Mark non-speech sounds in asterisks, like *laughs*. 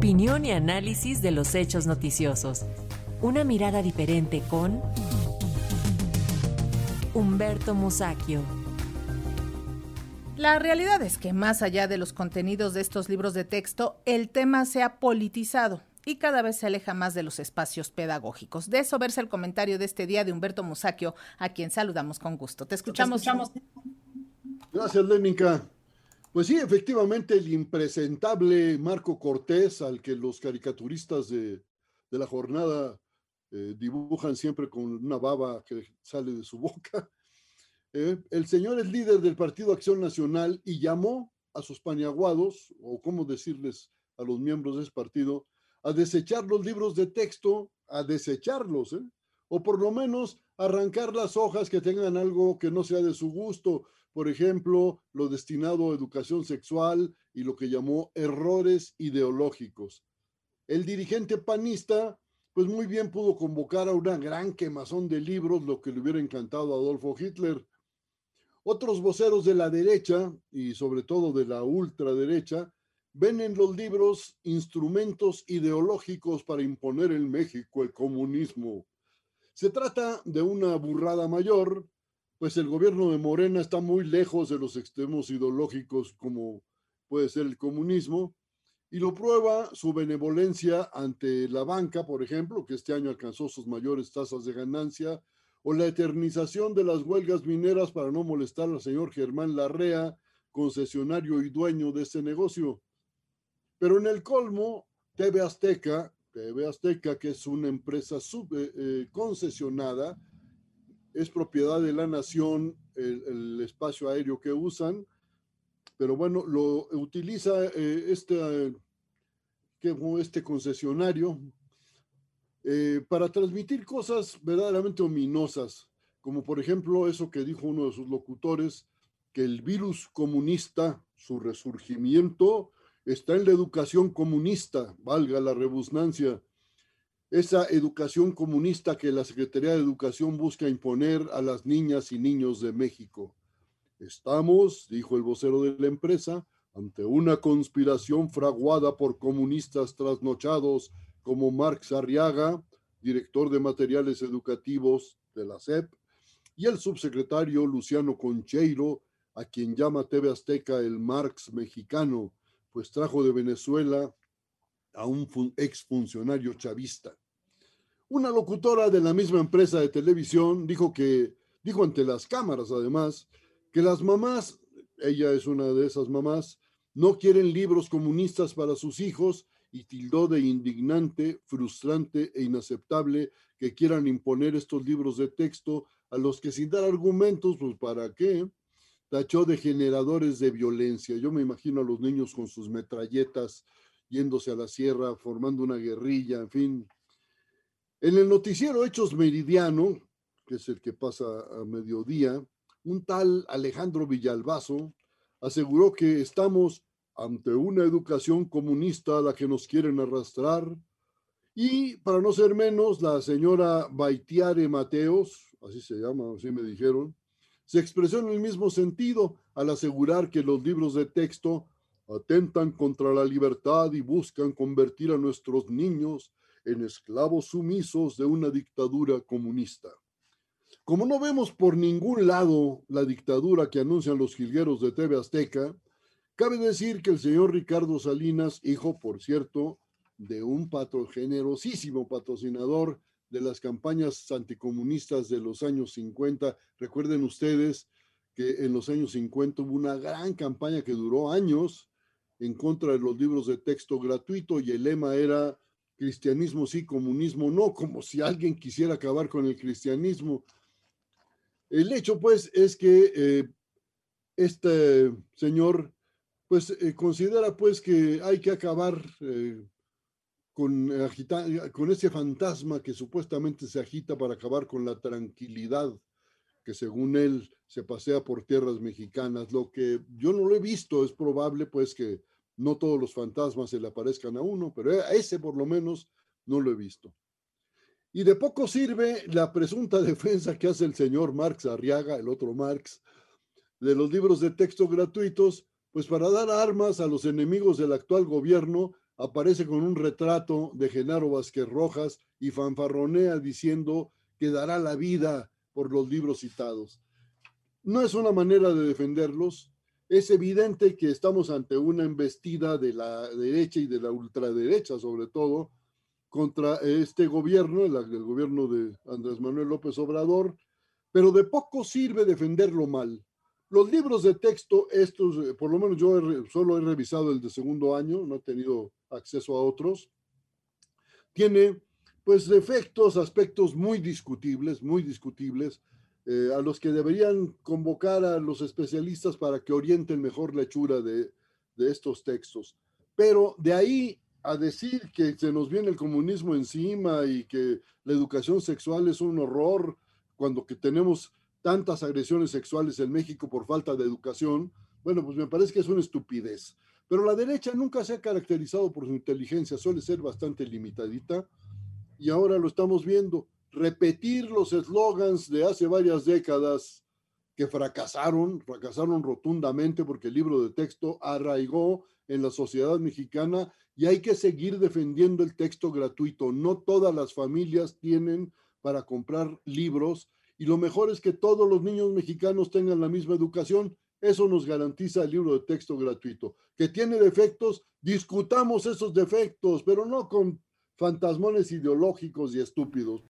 Opinión y análisis de los hechos noticiosos. Una mirada diferente con Humberto Musacchio. La realidad es que más allá de los contenidos de estos libros de texto, el tema se ha politizado y cada vez se aleja más de los espacios pedagógicos. De eso verse el comentario de este día de Humberto Musacchio, a quien saludamos con gusto. Te escuchamos. Gracias, Lénica. Pues sí, efectivamente, el impresentable Marco Cortés, al que los caricaturistas de, la jornada eh, dibujan siempre con una baba que sale de su boca. *laughs* Eh, el señor es líder del Partido Acción Nacional y llamó a sus paniaguados, o cómo decirles a los miembros de ese partido, a desechar los libros de texto, a desecharlos, ¿eh? o por lo menos arrancar las hojas que tengan algo que no sea de su gusto, por ejemplo, lo destinado a educación sexual y lo que llamó errores ideológicos. El dirigente panista, pues muy bien pudo convocar a una gran quemazón de libros, lo que le hubiera encantado a Adolfo Hitler. Otros voceros de la derecha y sobre todo de la ultraderecha ven en los libros instrumentos ideológicos para imponer en México el comunismo. Se trata de una burrada mayor, pues el gobierno de Morena está muy lejos de los extremos ideológicos como puede ser el comunismo, y lo prueba su benevolencia ante la banca, por ejemplo, que este año alcanzó sus mayores tasas de ganancia, o la eternización de las huelgas mineras para no molestar al señor Germán Larrea, concesionario y dueño de ese negocio. Pero en el colmo, TV Azteca, TV Azteca, que es una empresa sub, eh, eh, concesionada, es propiedad de la nación el, espacio aéreo que usan, pero bueno, lo utiliza eh, este, este concesionario para transmitir cosas verdaderamente ominosas, como por ejemplo eso que dijo uno de sus locutores, que el virus comunista, su resurgimiento, está en la educación comunista, valga la rebusnancia, esa educación comunista que la Secretaría de Educación busca imponer a las niñas y niños de México. Estamos, dijo el vocero de la empresa, ante una conspiración fraguada por comunistas trasnochados como Marx Arriaga, director de materiales educativos de la SEP, y el subsecretario Luciano Concheiro, a quien llama TV Azteca el Marx mexicano, pues trajo de Venezuela a un exfuncionario chavista. Una locutora de la misma empresa de televisión dijo que, dijo ante las cámaras además, que las mamás, ella es una de esas mamás, no quieren libros comunistas para sus hijos y tildó de indignante, frustrante e inaceptable que quieran imponer estos libros de texto a los que sin dar argumentos, pues para qué, tachó de generadores de violencia. Yo me imagino a los niños con sus metralletas yéndose a la sierra, formando una guerrilla, en fin. En el noticiero Hechos Meridiano, que es el que pasa a mediodía, un tal Alejandro Villalbazo aseguró que estamos ante una educación comunista a la que nos quieren arrastrar. Y para no ser menos, la señora Baitiare Mateos, así se llama, así me dijeron, se expresó en el mismo sentido al asegurar que los libros de texto atentan contra la libertad y buscan convertir a nuestros niños en esclavos sumisos de una dictadura comunista. Como no vemos por ningún lado la dictadura que anuncian los jilgueros de TV Azteca, cabe decir que el señor Ricardo Salinas, hijo, por cierto, de un patro, generosísimo patrocinador de las campañas anticomunistas de los años 50. Recuerden ustedes que en los años 50 hubo una gran campaña que duró años en contra de los libros de texto gratuito y el lema era cristianismo sí, comunismo no, como si alguien quisiera acabar con el cristianismo. El hecho pues es que eh, este señor pues eh, considera pues que hay que acabar eh, con, con ese fantasma que supuestamente se agita para acabar con la tranquilidad que según él se pasea por tierras mexicanas. Lo que yo no lo he visto, es probable pues que no todos los fantasmas se le aparezcan a uno, pero a ese por lo menos no lo he visto. Y de poco sirve la presunta *laughs* defensa que hace el señor Marx Arriaga, el otro Marx, de los libros de texto gratuitos, pues para dar armas a los enemigos del actual gobierno aparece con un retrato de Genaro Vázquez Rojas y fanfarronea diciendo que dará la vida por los libros citados. No es una manera de defenderlos. Es evidente que estamos ante una embestida de la derecha y de la ultraderecha, sobre todo, contra este gobierno, el, el gobierno de Andrés Manuel López Obrador, pero de poco sirve defenderlo mal. Los libros de texto, estos, eh, por lo menos yo solo he revisado el de segundo año, no he tenido acceso a otros, tiene pues defectos, aspectos muy discutibles, muy discutibles, eh, a los que deberían convocar a los especialistas para que orienten mejor la hechura de, de estos textos. Pero de ahí a decir que se nos viene el comunismo encima y que la educación sexual es un horror, cuando que tenemos tantas agresiones sexuales en México por falta de educación, bueno, pues me parece que es una estupidez. Pero la derecha nunca se ha caracterizado por su inteligencia, suele ser bastante limitadita y ahora lo estamos viendo. Repetir los eslogans de hace varias décadas que fracasaron, fracasaron rotundamente porque el libro de texto arraigó en la sociedad mexicana y hay que seguir defendiendo el texto gratuito. No todas las familias tienen para comprar libros y lo mejor es que todos los niños mexicanos tengan la misma educación. Eso nos garantiza el libro de texto gratuito. Que tiene defectos, discutamos esos defectos, pero no con fantasmones ideológicos y estúpidos.